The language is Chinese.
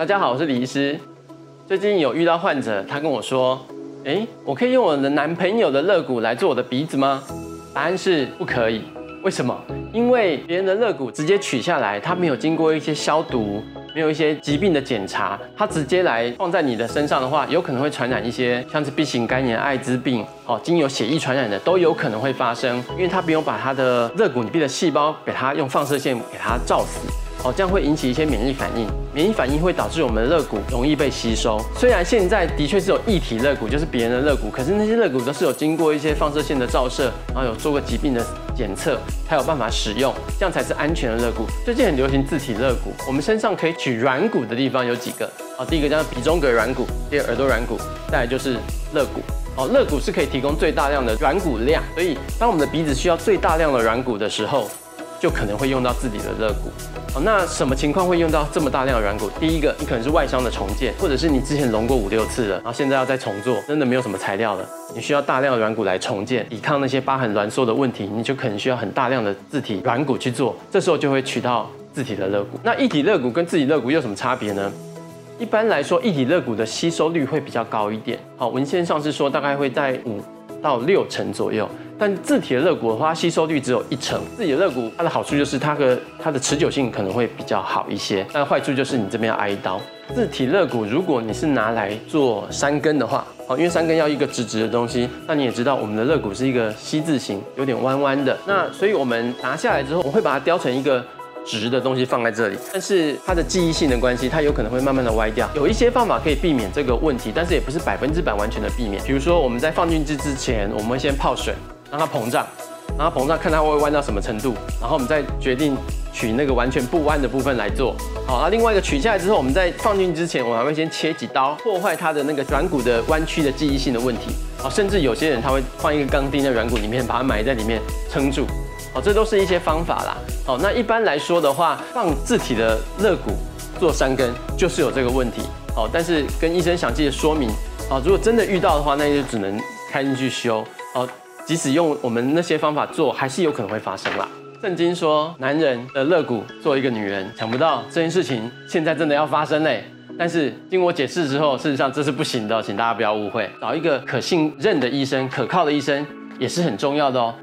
大家好，我是李医师。最近有遇到患者，他跟我说：“诶，我可以用我的男朋友的肋骨来做我的鼻子吗？”答案是不可以。为什么？因为别人的肋骨直接取下来，它没有经过一些消毒，没有一些疾病的检查，它直接来放在你的身上的话，有可能会传染一些像是 B 型肝炎、艾滋病，哦，经由血液传染的都有可能会发生，因为它不用把它的肋骨里面的细胞给它用放射线给它照死。哦，这样会引起一些免疫反应，免疫反应会导致我们的肋骨容易被吸收。虽然现在的确是有异体肋骨，就是别人的肋骨，可是那些肋骨都是有经过一些放射线的照射，然后有做过疾病的检测，才有办法使用，这样才是安全的肋骨。最近很流行自体肋骨，我们身上可以取软骨的地方有几个？哦，第一个叫鼻中隔软骨，第二耳朵软骨，再来就是肋骨。哦，肋骨是可以提供最大量的软骨量，所以当我们的鼻子需要最大量的软骨的时候。就可能会用到自己的肋骨。好，那什么情况会用到这么大量的软骨？第一个，你可能是外伤的重建，或者是你之前隆过五六次了，然后现在要再重做，真的没有什么材料了，你需要大量的软骨来重建，抵抗那些疤痕挛缩的问题，你就可能需要很大量的自体软骨去做。这时候就会取到自体的肋骨。那一体肋骨跟自体肋骨有什么差别呢？一般来说，一体肋骨的吸收率会比较高一点。好，文献上是说大概会在五到六成左右。但自体的肋骨的话，吸收率只有一成。自己的肋骨它的好处就是它的它的持久性可能会比较好一些，但坏处就是你这边要挨刀。自体肋骨如果你是拿来做山根的话，好，因为山根要一个直直的东西，那你也知道我们的肋骨是一个 C 字形，有点弯弯的。那所以我们拿下来之后，我会把它雕成一个直的东西放在这里，但是它的记忆性的关系，它有可能会慢慢的歪掉。有一些方法可以避免这个问题，但是也不是百分之百完全的避免。比如说我们在放进去之前，我们会先泡水。让它膨胀，让它膨胀，看它会弯到什么程度，然后我们再决定取那个完全不弯的部分来做。好，那另外一个取下来之后，我们在放进去之前，我还会先切几刀，破坏它的那个软骨的弯曲的记忆性的问题。好，甚至有些人他会放一个钢钉在软骨里面，把它埋在里面撑住。好，这都是一些方法啦。好，那一般来说的话，放自体的肋骨做山根就是有这个问题。好，但是跟医生详细的说明。好，如果真的遇到的话，那就只能开进去修。好。即使用我们那些方法做，还是有可能会发生啦。圣经说，男人的肋骨做一个女人，想不到这件事情现在真的要发生嘞。但是经我解释之后，事实上这是不行的，请大家不要误会。找一个可信任的医生、可靠的医生也是很重要的哦。